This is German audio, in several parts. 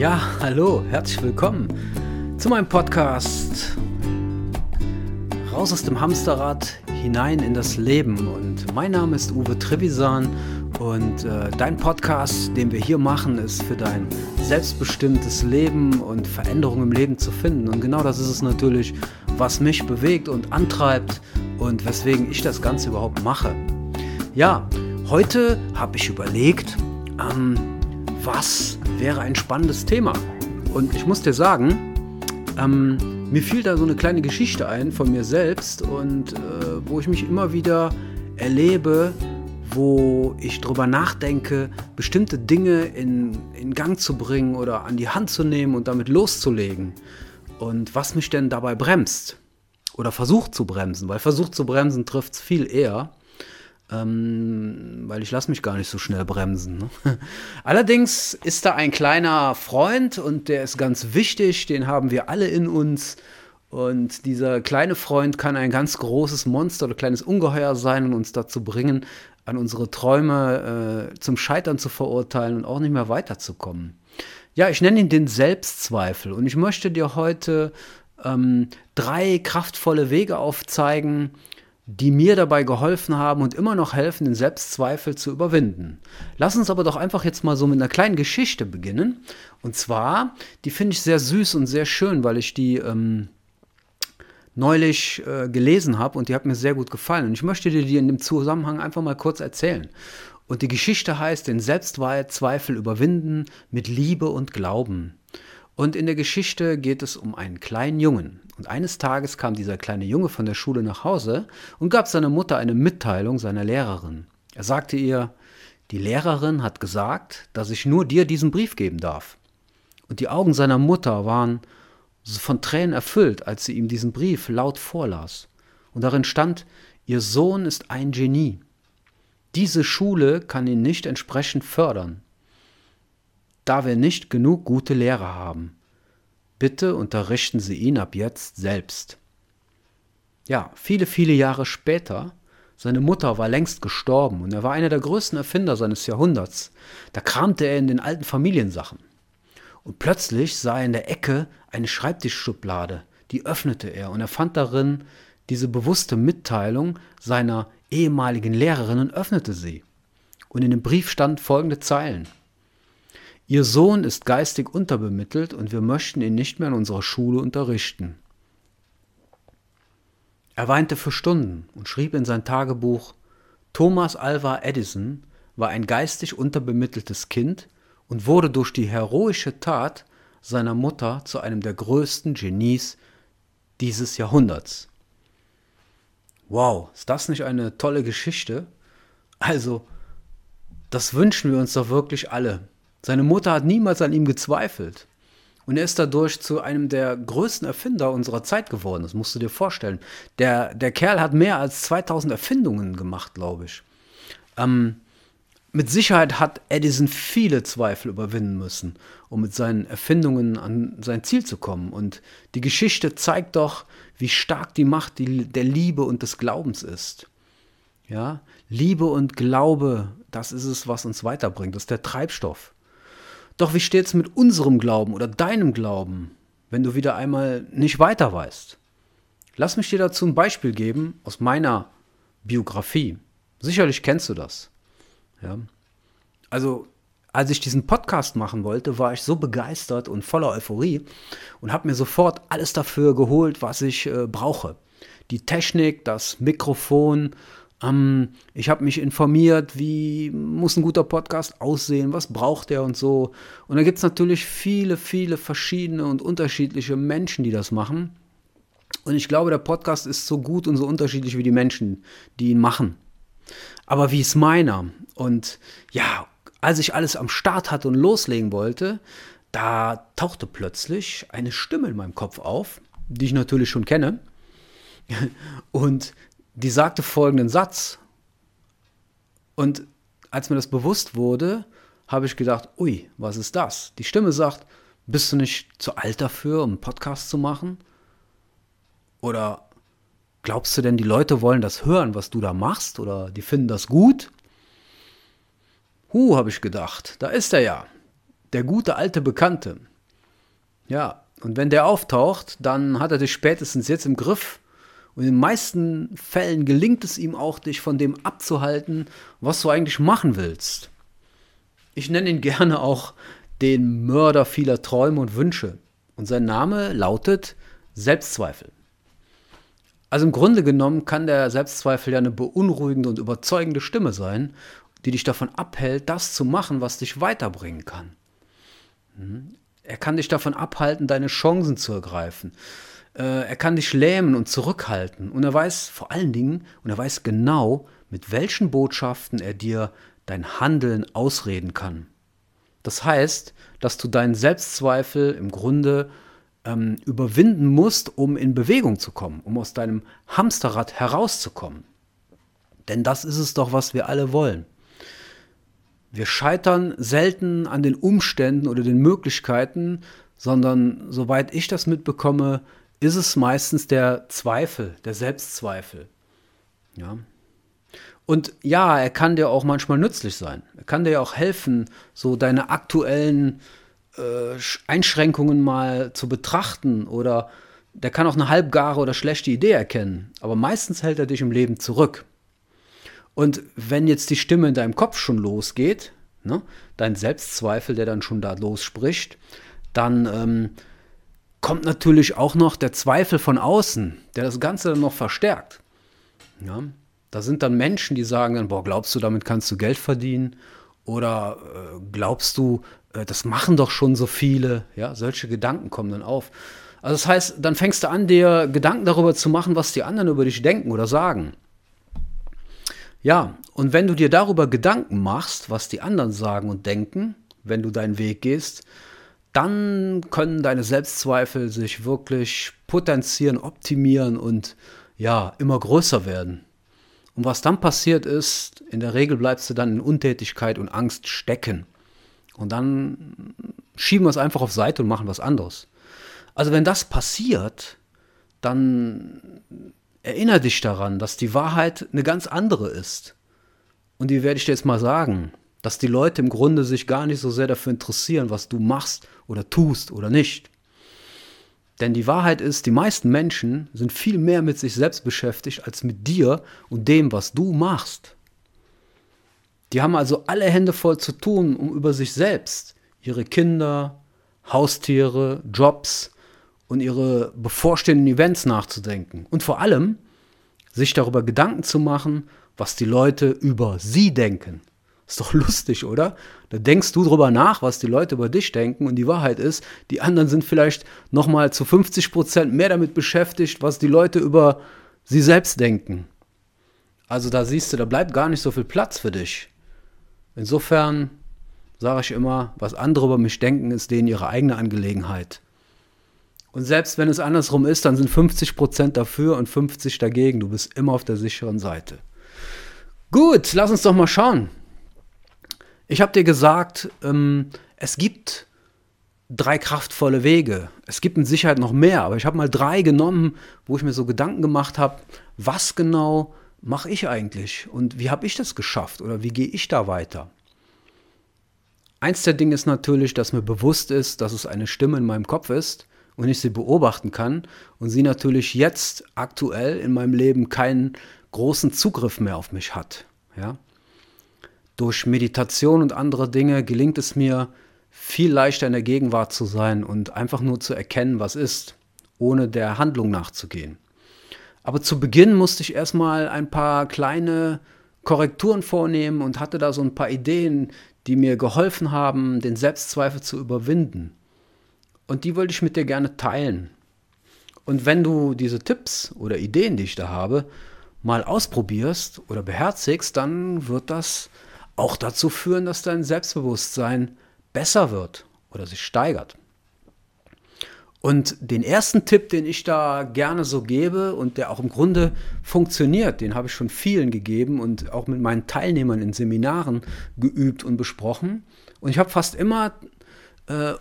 Ja, hallo, herzlich willkommen zu meinem Podcast Raus aus dem Hamsterrad, hinein in das Leben. Und mein Name ist Uwe Trevisan und äh, dein Podcast, den wir hier machen, ist für dein selbstbestimmtes Leben und Veränderung im Leben zu finden. Und genau das ist es natürlich, was mich bewegt und antreibt und weswegen ich das Ganze überhaupt mache. Ja, heute habe ich überlegt, ähm, was wäre ein spannendes Thema. Und ich muss dir sagen, ähm, mir fiel da so eine kleine Geschichte ein von mir selbst und äh, wo ich mich immer wieder erlebe, wo ich drüber nachdenke, bestimmte Dinge in, in Gang zu bringen oder an die Hand zu nehmen und damit loszulegen. Und was mich denn dabei bremst oder versucht zu bremsen, weil versucht zu bremsen trifft es viel eher ähm, weil ich lasse mich gar nicht so schnell bremsen. Ne? Allerdings ist da ein kleiner Freund und der ist ganz wichtig, den haben wir alle in uns. Und dieser kleine Freund kann ein ganz großes Monster oder kleines Ungeheuer sein und uns dazu bringen, an unsere Träume äh, zum Scheitern zu verurteilen und auch nicht mehr weiterzukommen. Ja, ich nenne ihn den Selbstzweifel und ich möchte dir heute ähm, drei kraftvolle Wege aufzeigen, die mir dabei geholfen haben und immer noch helfen, den Selbstzweifel zu überwinden. Lass uns aber doch einfach jetzt mal so mit einer kleinen Geschichte beginnen. Und zwar, die finde ich sehr süß und sehr schön, weil ich die ähm, neulich äh, gelesen habe und die hat mir sehr gut gefallen. Und ich möchte dir die in dem Zusammenhang einfach mal kurz erzählen. Und die Geschichte heißt, den Selbstzweifel überwinden mit Liebe und Glauben. Und in der Geschichte geht es um einen kleinen Jungen. Und eines Tages kam dieser kleine Junge von der Schule nach Hause und gab seiner Mutter eine Mitteilung seiner Lehrerin. Er sagte ihr, die Lehrerin hat gesagt, dass ich nur dir diesen Brief geben darf. Und die Augen seiner Mutter waren von Tränen erfüllt, als sie ihm diesen Brief laut vorlas. Und darin stand, Ihr Sohn ist ein Genie. Diese Schule kann ihn nicht entsprechend fördern da wir nicht genug gute Lehrer haben. Bitte unterrichten Sie ihn ab jetzt selbst. Ja, viele, viele Jahre später, seine Mutter war längst gestorben und er war einer der größten Erfinder seines Jahrhunderts. Da kramte er in den alten Familiensachen. Und plötzlich sah er in der Ecke eine Schreibtischschublade, die öffnete er und er fand darin diese bewusste Mitteilung seiner ehemaligen Lehrerin und öffnete sie. Und in dem Brief stand folgende Zeilen. Ihr Sohn ist geistig unterbemittelt und wir möchten ihn nicht mehr in unserer Schule unterrichten. Er weinte für Stunden und schrieb in sein Tagebuch, Thomas Alva Edison war ein geistig unterbemitteltes Kind und wurde durch die heroische Tat seiner Mutter zu einem der größten Genies dieses Jahrhunderts. Wow, ist das nicht eine tolle Geschichte? Also, das wünschen wir uns doch wirklich alle, seine Mutter hat niemals an ihm gezweifelt. Und er ist dadurch zu einem der größten Erfinder unserer Zeit geworden. Das musst du dir vorstellen. Der, der Kerl hat mehr als 2000 Erfindungen gemacht, glaube ich. Ähm, mit Sicherheit hat Edison viele Zweifel überwinden müssen, um mit seinen Erfindungen an sein Ziel zu kommen. Und die Geschichte zeigt doch, wie stark die Macht der Liebe und des Glaubens ist. Ja, Liebe und Glaube, das ist es, was uns weiterbringt. Das ist der Treibstoff. Doch wie steht es mit unserem Glauben oder deinem Glauben, wenn du wieder einmal nicht weiter weißt? Lass mich dir dazu ein Beispiel geben aus meiner Biografie. Sicherlich kennst du das. Ja. Also, als ich diesen Podcast machen wollte, war ich so begeistert und voller Euphorie und habe mir sofort alles dafür geholt, was ich äh, brauche. Die Technik, das Mikrofon, ähm, ich habe mich informiert, wie muss ein guter Podcast aussehen, was braucht er und so. Und da gibt es natürlich viele, viele verschiedene und unterschiedliche Menschen, die das machen. Und ich glaube, der Podcast ist so gut und so unterschiedlich wie die Menschen, die ihn machen. Aber wie ist meiner? Und ja, als ich alles am Start hatte und loslegen wollte, da tauchte plötzlich eine Stimme in meinem Kopf auf, die ich natürlich schon kenne. Und die sagte folgenden Satz. Und als mir das bewusst wurde, habe ich gedacht, ui, was ist das? Die Stimme sagt, bist du nicht zu alt dafür, um einen Podcast zu machen? Oder glaubst du denn, die Leute wollen das hören, was du da machst? Oder die finden das gut? Huh, habe ich gedacht, da ist er ja. Der gute alte Bekannte. Ja, und wenn der auftaucht, dann hat er dich spätestens jetzt im Griff. Und in den meisten Fällen gelingt es ihm auch, dich von dem abzuhalten, was du eigentlich machen willst. Ich nenne ihn gerne auch den Mörder vieler Träume und Wünsche. Und sein Name lautet Selbstzweifel. Also im Grunde genommen kann der Selbstzweifel ja eine beunruhigende und überzeugende Stimme sein, die dich davon abhält, das zu machen, was dich weiterbringen kann. Hm? Er kann dich davon abhalten, deine Chancen zu ergreifen. Äh, er kann dich lähmen und zurückhalten. Und er weiß vor allen Dingen, und er weiß genau, mit welchen Botschaften er dir dein Handeln ausreden kann. Das heißt, dass du deinen Selbstzweifel im Grunde ähm, überwinden musst, um in Bewegung zu kommen, um aus deinem Hamsterrad herauszukommen. Denn das ist es doch, was wir alle wollen. Wir scheitern selten an den Umständen oder den Möglichkeiten, sondern soweit ich das mitbekomme, ist es meistens der Zweifel, der Selbstzweifel. Ja. Und ja, er kann dir auch manchmal nützlich sein. Er kann dir auch helfen, so deine aktuellen äh, Einschränkungen mal zu betrachten oder der kann auch eine halbgare oder schlechte Idee erkennen. Aber meistens hält er dich im Leben zurück. Und wenn jetzt die Stimme in deinem Kopf schon losgeht, ne, dein Selbstzweifel, der dann schon da losspricht, dann ähm, kommt natürlich auch noch der Zweifel von außen, der das Ganze dann noch verstärkt. Ja, da sind dann Menschen, die sagen dann, boah, glaubst du, damit kannst du Geld verdienen? Oder äh, glaubst du, äh, das machen doch schon so viele? Ja, solche Gedanken kommen dann auf. Also das heißt, dann fängst du an, dir Gedanken darüber zu machen, was die anderen über dich denken oder sagen. Ja, und wenn du dir darüber Gedanken machst, was die anderen sagen und denken, wenn du deinen Weg gehst, dann können deine Selbstzweifel sich wirklich potenzieren, optimieren und ja, immer größer werden. Und was dann passiert ist, in der Regel bleibst du dann in Untätigkeit und Angst stecken. Und dann schieben wir es einfach auf Seite und machen was anderes. Also wenn das passiert, dann erinnere dich daran, dass die Wahrheit eine ganz andere ist. Und die werde ich dir jetzt mal sagen, dass die Leute im Grunde sich gar nicht so sehr dafür interessieren, was du machst oder tust oder nicht. Denn die Wahrheit ist, die meisten Menschen sind viel mehr mit sich selbst beschäftigt als mit dir und dem, was du machst. Die haben also alle Hände voll zu tun, um über sich selbst, ihre Kinder, Haustiere, Jobs, und ihre bevorstehenden Events nachzudenken. Und vor allem sich darüber Gedanken zu machen, was die Leute über sie denken. Ist doch lustig, oder? Da denkst du drüber nach, was die Leute über dich denken und die Wahrheit ist, die anderen sind vielleicht noch mal zu 50 Prozent mehr damit beschäftigt, was die Leute über sie selbst denken. Also da siehst du, da bleibt gar nicht so viel Platz für dich. Insofern sage ich immer, was andere über mich denken, ist denen ihre eigene Angelegenheit. Und selbst wenn es andersrum ist, dann sind 50% dafür und 50 dagegen. Du bist immer auf der sicheren Seite. Gut, lass uns doch mal schauen. Ich habe dir gesagt, ähm, es gibt drei kraftvolle Wege. Es gibt mit Sicherheit noch mehr, aber ich habe mal drei genommen, wo ich mir so Gedanken gemacht habe, was genau mache ich eigentlich und wie habe ich das geschafft oder wie gehe ich da weiter? Eins der Dinge ist natürlich, dass mir bewusst ist, dass es eine Stimme in meinem Kopf ist und ich sie beobachten kann und sie natürlich jetzt aktuell in meinem Leben keinen großen Zugriff mehr auf mich hat. Ja? Durch Meditation und andere Dinge gelingt es mir, viel leichter in der Gegenwart zu sein und einfach nur zu erkennen, was ist, ohne der Handlung nachzugehen. Aber zu Beginn musste ich erstmal ein paar kleine Korrekturen vornehmen und hatte da so ein paar Ideen, die mir geholfen haben, den Selbstzweifel zu überwinden. Und die wollte ich mit dir gerne teilen. Und wenn du diese Tipps oder Ideen, die ich da habe, mal ausprobierst oder beherzigst, dann wird das auch dazu führen, dass dein Selbstbewusstsein besser wird oder sich steigert. Und den ersten Tipp, den ich da gerne so gebe und der auch im Grunde funktioniert, den habe ich schon vielen gegeben und auch mit meinen Teilnehmern in Seminaren geübt und besprochen. Und ich habe fast immer äh,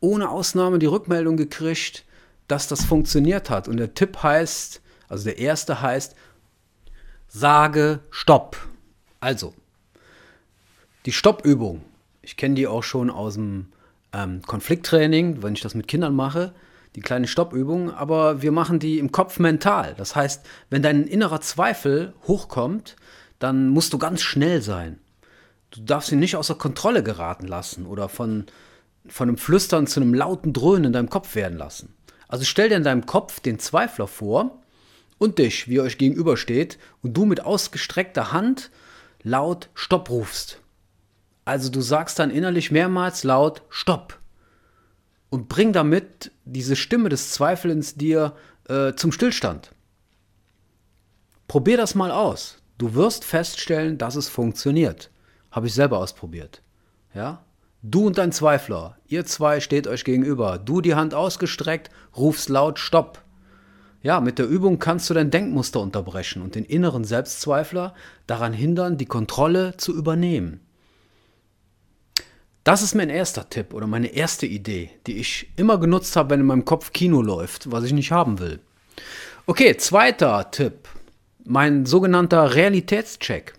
ohne Ausnahme die Rückmeldung gekriegt, dass das funktioniert hat. Und der Tipp heißt, also der erste heißt, sage Stopp. Also, die Stoppübung, ich kenne die auch schon aus dem ähm, Konflikttraining, wenn ich das mit Kindern mache, die kleine Stoppübung, aber wir machen die im Kopf mental. Das heißt, wenn dein innerer Zweifel hochkommt, dann musst du ganz schnell sein. Du darfst ihn nicht außer Kontrolle geraten lassen oder von, von einem Flüstern zu einem lauten Dröhnen in deinem Kopf werden lassen. Also stell dir in deinem Kopf den Zweifler vor und dich, wie ihr euch gegenübersteht, und du mit ausgestreckter Hand laut Stopp rufst. Also du sagst dann innerlich mehrmals laut Stopp und bring damit diese Stimme des Zweifelns dir äh, zum Stillstand. Probier das mal aus. Du wirst feststellen, dass es funktioniert. Habe ich selber ausprobiert. Ja? Du und dein Zweifler, ihr zwei steht euch gegenüber. Du die Hand ausgestreckt, rufst laut Stopp. Ja, mit der Übung kannst du dein Denkmuster unterbrechen und den inneren Selbstzweifler daran hindern, die Kontrolle zu übernehmen. Das ist mein erster Tipp oder meine erste Idee, die ich immer genutzt habe, wenn in meinem Kopf Kino läuft, was ich nicht haben will. Okay, zweiter Tipp. Mein sogenannter Realitätscheck.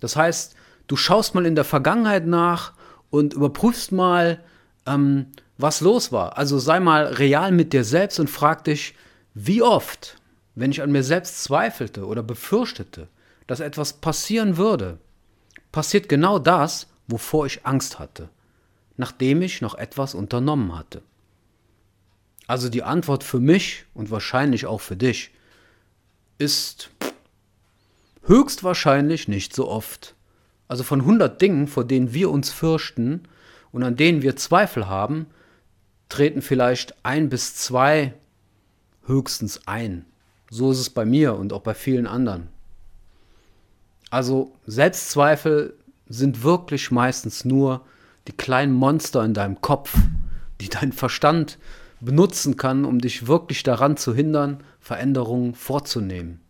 Das heißt, du schaust mal in der Vergangenheit nach und überprüfst mal, ähm, was los war. Also sei mal real mit dir selbst und frag dich, wie oft, wenn ich an mir selbst zweifelte oder befürchtete, dass etwas passieren würde, passiert genau das, wovor ich Angst hatte nachdem ich noch etwas unternommen hatte. Also die Antwort für mich und wahrscheinlich auch für dich ist höchstwahrscheinlich nicht so oft. Also von 100 Dingen, vor denen wir uns fürchten und an denen wir Zweifel haben, treten vielleicht ein bis zwei höchstens ein. So ist es bei mir und auch bei vielen anderen. Also Selbstzweifel sind wirklich meistens nur die kleinen Monster in deinem Kopf, die dein Verstand benutzen kann, um dich wirklich daran zu hindern, Veränderungen vorzunehmen,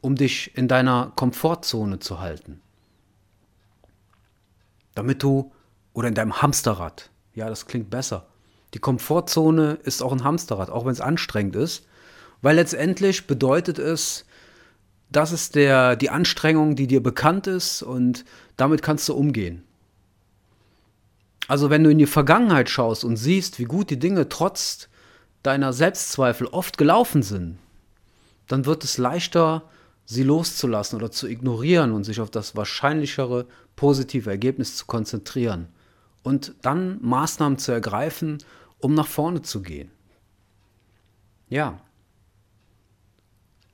um dich in deiner Komfortzone zu halten. Damit du, oder in deinem Hamsterrad, ja, das klingt besser. Die Komfortzone ist auch ein Hamsterrad, auch wenn es anstrengend ist, weil letztendlich bedeutet es, das ist der, die Anstrengung, die dir bekannt ist und damit kannst du umgehen. Also wenn du in die Vergangenheit schaust und siehst, wie gut die Dinge trotz deiner Selbstzweifel oft gelaufen sind, dann wird es leichter, sie loszulassen oder zu ignorieren und sich auf das wahrscheinlichere positive Ergebnis zu konzentrieren und dann Maßnahmen zu ergreifen, um nach vorne zu gehen. Ja.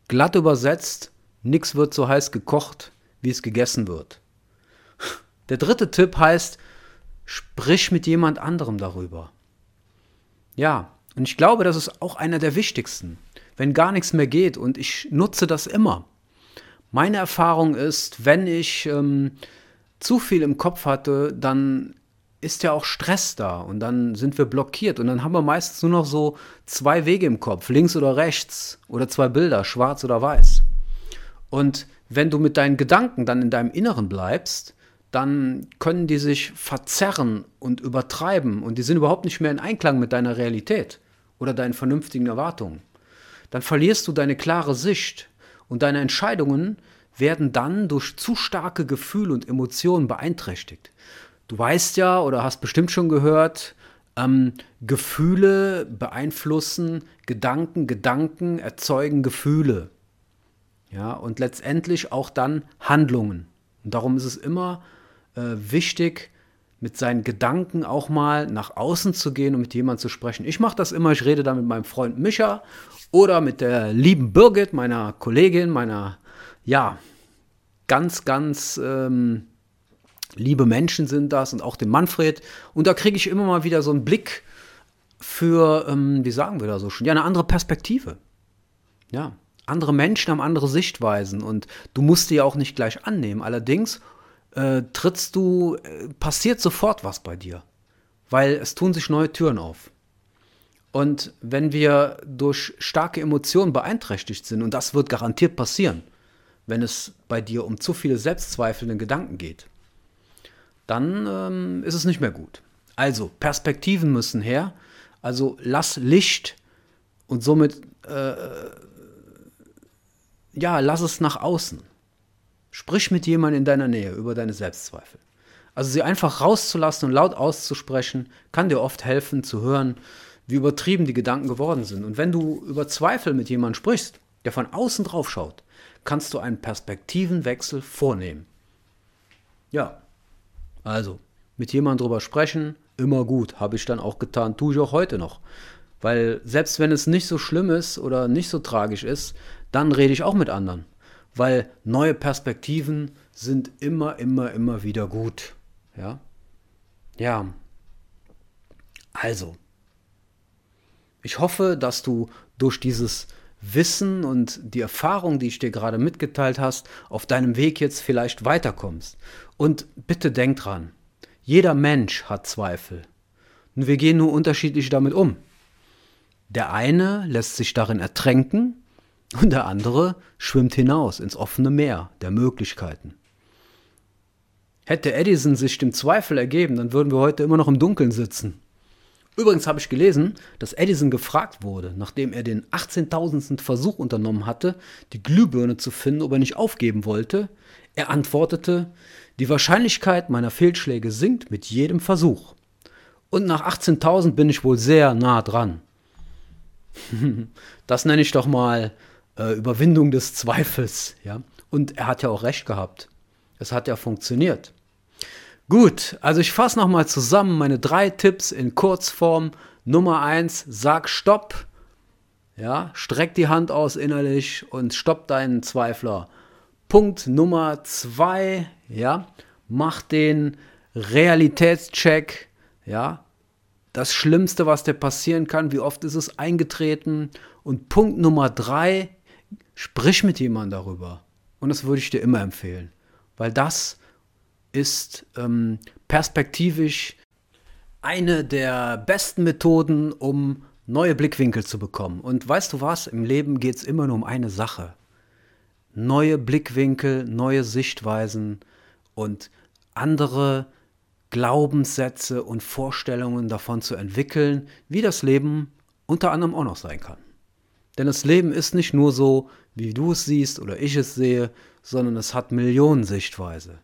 Glatt übersetzt, nichts wird so heiß gekocht, wie es gegessen wird. Der dritte Tipp heißt, Sprich mit jemand anderem darüber. Ja, und ich glaube, das ist auch einer der wichtigsten. Wenn gar nichts mehr geht und ich nutze das immer. Meine Erfahrung ist, wenn ich ähm, zu viel im Kopf hatte, dann ist ja auch Stress da und dann sind wir blockiert und dann haben wir meistens nur noch so zwei Wege im Kopf, links oder rechts oder zwei Bilder, schwarz oder weiß. Und wenn du mit deinen Gedanken dann in deinem Inneren bleibst, dann können die sich verzerren und übertreiben und die sind überhaupt nicht mehr in Einklang mit deiner Realität oder deinen vernünftigen Erwartungen. Dann verlierst du deine klare Sicht und deine Entscheidungen werden dann durch zu starke Gefühle und Emotionen beeinträchtigt. Du weißt ja oder hast bestimmt schon gehört, ähm, Gefühle beeinflussen Gedanken, Gedanken erzeugen Gefühle. Ja, und letztendlich auch dann Handlungen. Und darum ist es immer wichtig, mit seinen Gedanken auch mal nach außen zu gehen und mit jemandem zu sprechen. Ich mache das immer, ich rede da mit meinem Freund Micha oder mit der lieben Birgit, meiner Kollegin, meiner, ja, ganz, ganz ähm, liebe Menschen sind das und auch dem Manfred. Und da kriege ich immer mal wieder so einen Blick für, ähm, wie sagen wir da so schon, ja, eine andere Perspektive. Ja, andere Menschen haben andere Sichtweisen und du musst die ja auch nicht gleich annehmen. Allerdings äh, trittst du, äh, passiert sofort was bei dir, weil es tun sich neue Türen auf. Und wenn wir durch starke Emotionen beeinträchtigt sind, und das wird garantiert passieren, wenn es bei dir um zu viele selbstzweifelnde Gedanken geht, dann ähm, ist es nicht mehr gut. Also, Perspektiven müssen her. Also lass Licht und somit, äh, ja, lass es nach außen. Sprich mit jemandem in deiner Nähe über deine Selbstzweifel. Also sie einfach rauszulassen und laut auszusprechen, kann dir oft helfen zu hören, wie übertrieben die Gedanken geworden sind. Und wenn du über Zweifel mit jemandem sprichst, der von außen drauf schaut, kannst du einen Perspektivenwechsel vornehmen. Ja, also mit jemandem drüber sprechen, immer gut, habe ich dann auch getan, tue ich auch heute noch. Weil selbst wenn es nicht so schlimm ist oder nicht so tragisch ist, dann rede ich auch mit anderen. Weil neue Perspektiven sind immer, immer, immer wieder gut. Ja. Ja. Also. Ich hoffe, dass du durch dieses Wissen und die Erfahrung, die ich dir gerade mitgeteilt hast, auf deinem Weg jetzt vielleicht weiterkommst. Und bitte denk dran, jeder Mensch hat Zweifel. Und wir gehen nur unterschiedlich damit um. Der eine lässt sich darin ertränken und der andere schwimmt hinaus ins offene Meer der Möglichkeiten. Hätte Edison sich dem Zweifel ergeben, dann würden wir heute immer noch im Dunkeln sitzen. Übrigens habe ich gelesen, dass Edison gefragt wurde, nachdem er den 18.000. Versuch unternommen hatte, die Glühbirne zu finden, ob er nicht aufgeben wollte. Er antwortete, die Wahrscheinlichkeit meiner Fehlschläge sinkt mit jedem Versuch. Und nach 18.000 bin ich wohl sehr nah dran. das nenne ich doch mal äh, Überwindung des Zweifels. Ja? Und er hat ja auch recht gehabt. Es hat ja funktioniert. Gut, also ich fasse nochmal zusammen meine drei Tipps in Kurzform. Nummer eins, sag Stopp. Ja, streck die Hand aus innerlich und stopp deinen Zweifler. Punkt Nummer zwei, ja, mach den Realitätscheck. Ja, das Schlimmste, was dir passieren kann, wie oft ist es eingetreten. Und Punkt Nummer drei, sprich mit jemandem darüber. Und das würde ich dir immer empfehlen, weil das ist ähm, perspektivisch eine der besten Methoden, um neue Blickwinkel zu bekommen. Und weißt du was, im Leben geht es immer nur um eine Sache. Neue Blickwinkel, neue Sichtweisen und andere Glaubenssätze und Vorstellungen davon zu entwickeln, wie das Leben unter anderem auch noch sein kann. Denn das Leben ist nicht nur so, wie du es siehst oder ich es sehe, sondern es hat Millionen Sichtweise.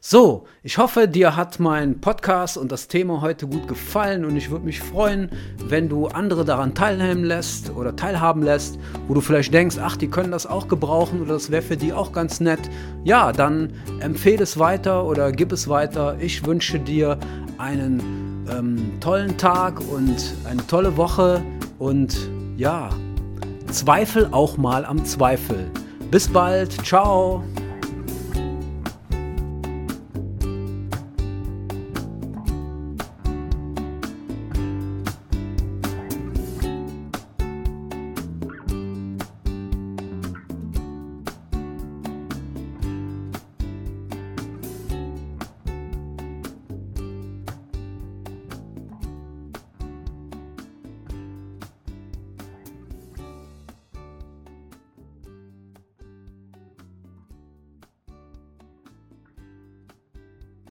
So, ich hoffe, dir hat mein Podcast und das Thema heute gut gefallen und ich würde mich freuen, wenn du andere daran teilnehmen lässt oder teilhaben lässt, wo du vielleicht denkst, ach, die können das auch gebrauchen oder das wäre für die auch ganz nett. Ja, dann empfehle es weiter oder gib es weiter. Ich wünsche dir einen ähm, tollen Tag und eine tolle Woche und ja, Zweifel auch mal am Zweifel. Bis bald, ciao.